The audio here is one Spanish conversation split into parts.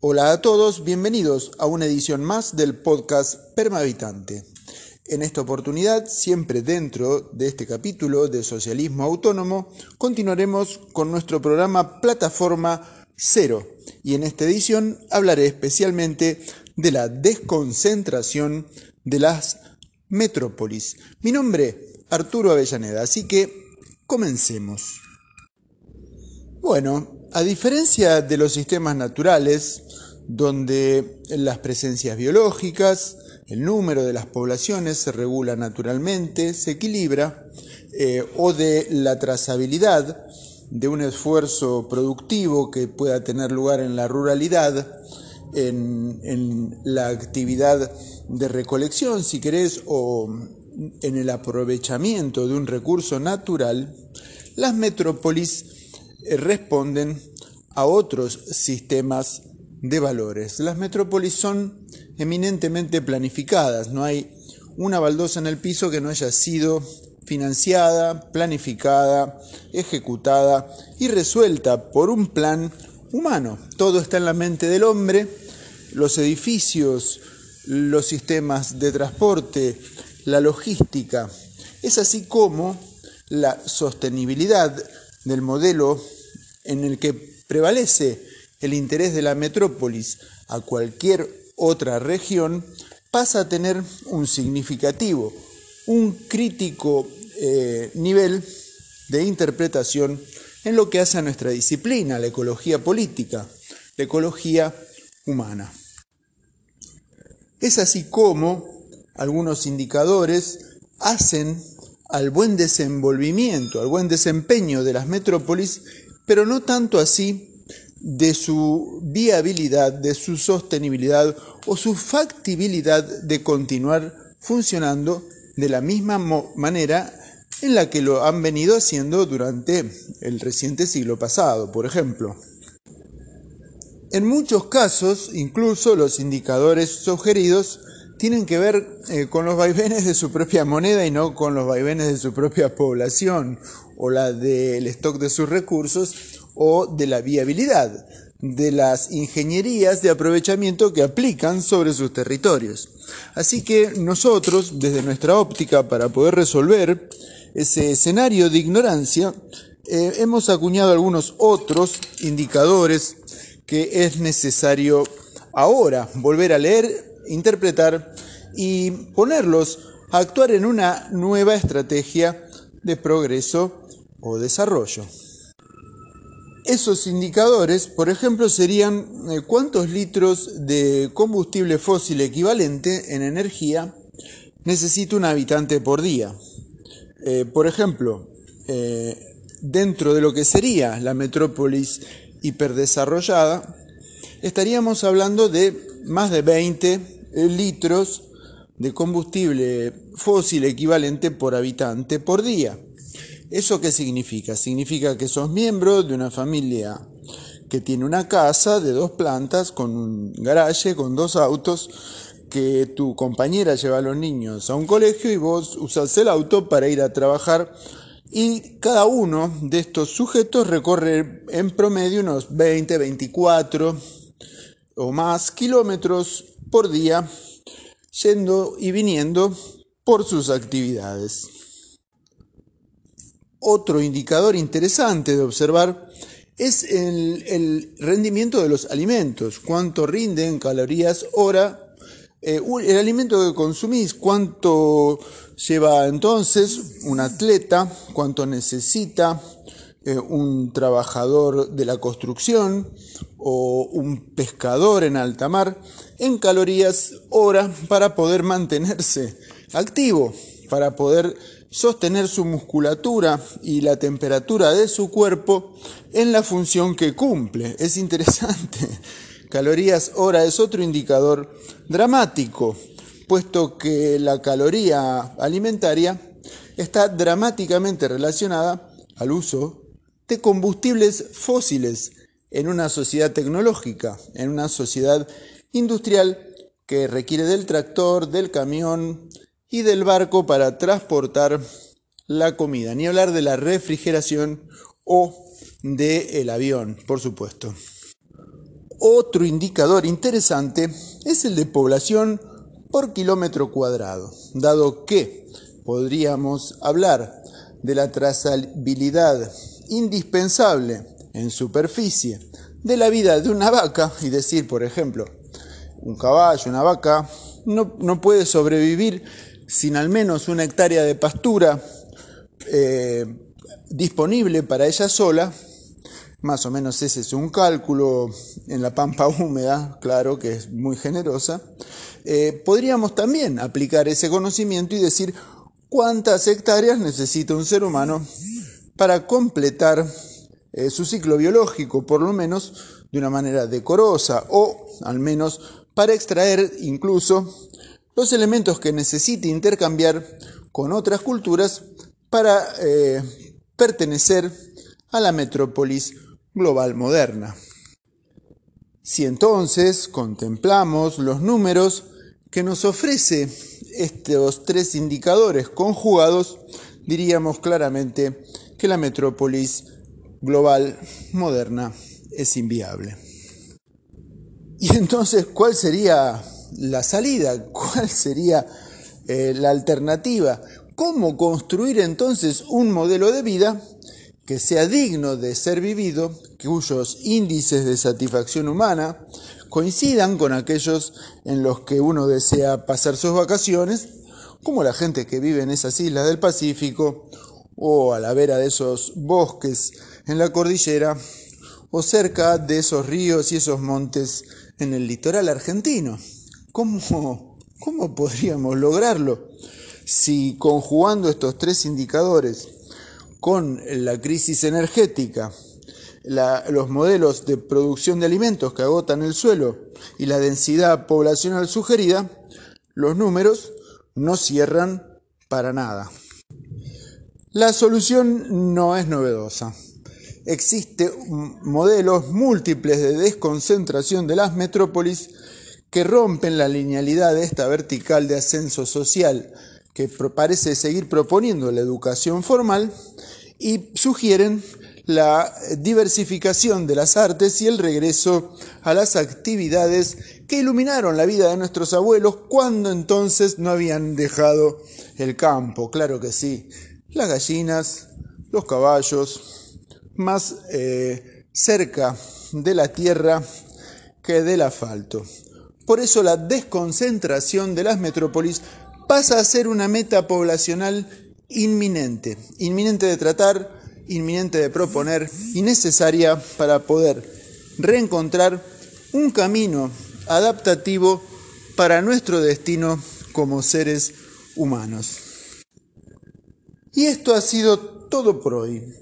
Hola a todos, bienvenidos a una edición más del podcast Permahabitante. En esta oportunidad, siempre dentro de este capítulo de Socialismo Autónomo, continuaremos con nuestro programa Plataforma Cero y en esta edición hablaré especialmente de la desconcentración de las metrópolis. Mi nombre, Arturo Avellaneda, así que comencemos. Bueno, a diferencia de los sistemas naturales, donde las presencias biológicas, el número de las poblaciones se regula naturalmente, se equilibra, eh, o de la trazabilidad de un esfuerzo productivo que pueda tener lugar en la ruralidad, en, la actividad de recolección, si querés, o en el aprovechamiento de un recurso natural, las metrópolis responden a otros sistemas de valores. Las metrópolis son eminentemente planificadas, no hay una baldosa en el piso que no haya sido financiada, planificada, ejecutada y resuelta por un plan humano. Todo está en la mente del hombre, los edificios, los sistemas de transporte, la logística. Es así como la sostenibilidad del modelo en el que prevalece el interés de la metrópolis a cualquier otra región pasa a tener un significativo, un crítico eh, nivel de interpretación en lo que hace a nuestra disciplina, la ecología política, la ecología humana. Es así como algunos indicadores hacen al buen desenvolvimiento, al buen desempeño de las metrópolis, pero no tanto así de su viabilidad, de su sostenibilidad o su factibilidad de continuar funcionando de la misma manera en la que lo han venido haciendo durante el reciente siglo pasado, por ejemplo. En muchos casos, incluso los indicadores sugeridos tienen que ver eh, con los vaivenes de su propia moneda y no con los vaivenes de su propia población o la del stock de sus recursos o de la viabilidad de las ingenierías de aprovechamiento que aplican sobre sus territorios. Así que nosotros, desde nuestra óptica, para poder resolver ese escenario de ignorancia, eh, hemos acuñado algunos otros indicadores que es necesario ahora volver a leer, interpretar y ponerlos a actuar en una nueva estrategia de progreso o desarrollo. Esos indicadores, por ejemplo, serían eh, cuántos litros de combustible fósil equivalente en energía necesita un habitante por día. Eh, por ejemplo, eh, dentro de lo que sería la metrópolis hiperdesarrollada, estaríamos hablando de más de 20 litros de combustible fósil equivalente por habitante por día. ¿Eso qué significa? Significa que sos miembro de una familia que tiene una casa de dos plantas con un garaje, con dos autos, que tu compañera lleva a los niños a un colegio y vos usas el auto para ir a trabajar y cada uno de estos sujetos recorre en promedio unos 20, 24 o más kilómetros por día yendo y viniendo por sus actividades. Otro indicador interesante de observar es el, rendimiento de los alimentos, cuánto rinden calorías hora eh, el alimento que consumís, cuánto lleva entonces un atleta, cuánto necesita eh, un trabajador de la construcción o un pescador en alta mar en calorías hora para poder mantenerse activo, para poder sostener su musculatura y la temperatura de su cuerpo en la función que cumple. Es interesante. Calorías hora es otro indicador dramático, puesto que la caloría alimentaria está dramáticamente relacionada al uso de combustibles fósiles en una sociedad tecnológica, en una sociedad industrial que requiere del tractor, del camión, y del barco para transportar la comida, ni hablar de la refrigeración o del avión, por supuesto. Otro indicador interesante es el de población por kilómetro cuadrado, dado que podríamos hablar de la trazabilidad indispensable en superficie de la vida de una vaca y decir, por ejemplo, un caballo, una vaca, no, no puede sobrevivir sin al menos una hectárea de pastura eh, disponible para ella sola, más o menos ese es un cálculo en la pampa húmeda, claro que es muy generosa, eh, podríamos también aplicar ese conocimiento y decir cuántas hectáreas necesita un ser humano para completar eh, su ciclo biológico, por lo menos de una manera decorosa o al menos para extraer incluso los elementos que necesite intercambiar con otras culturas para eh, pertenecer a la metrópolis global moderna. Si entonces contemplamos los números que nos ofrece estos tres indicadores conjugados, diríamos claramente que la metrópolis global moderna es inviable. Y entonces, ¿cuál sería la salida? ¿Cuál sería eh, la alternativa? ¿Cómo construir entonces un modelo de vida que sea digno de ser vivido, cuyos índices de satisfacción humana coincidan con aquellos en los que uno desea pasar sus vacaciones, como la gente que vive en esas islas del Pacífico o a la vera de esos bosques en la cordillera o cerca de esos ríos y esos montes en el litoral argentino. ¿Cómo, cómo podríamos lograrlo? Si conjugando estos tres indicadores con la crisis energética, los modelos de producción de alimentos que agotan el suelo y la densidad poblacional sugerida, los números no cierran para nada. La solución no es novedosa. Existen modelos múltiples de desconcentración de las metrópolis que rompen la linealidad de esta vertical de ascenso social que parece seguir proponiendo la educación formal y sugieren la diversificación de las artes y el regreso a las actividades que iluminaron la vida de nuestros abuelos cuando entonces no habían dejado el campo. Claro que sí, las gallinas, los caballos, más eh, cerca de la tierra que del asfalto. Por eso la desconcentración de las metrópolis pasa a ser una meta poblacional inminente, inminente de tratar, inminente de proponer y necesaria para poder reencontrar un camino adaptativo para nuestro destino como seres humanos. Y esto ha sido todo por hoy.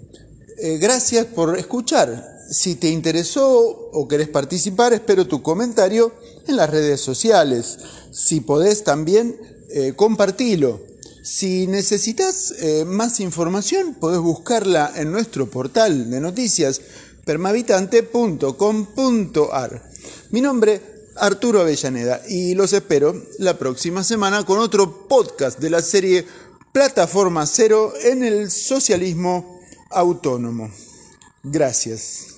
Eh, gracias por escuchar. Si te interesó o querés participar, espero tu comentario en las redes sociales. Si podés también, eh, compartilo. Si necesitas eh, más información, podés buscarla en nuestro portal de noticias permavitante.com.ar. Mi nombre, Arturo Avellaneda, y los espero la próxima semana con otro podcast de la serie Plataforma Cero en el Socialismo Autónomo. Gracias.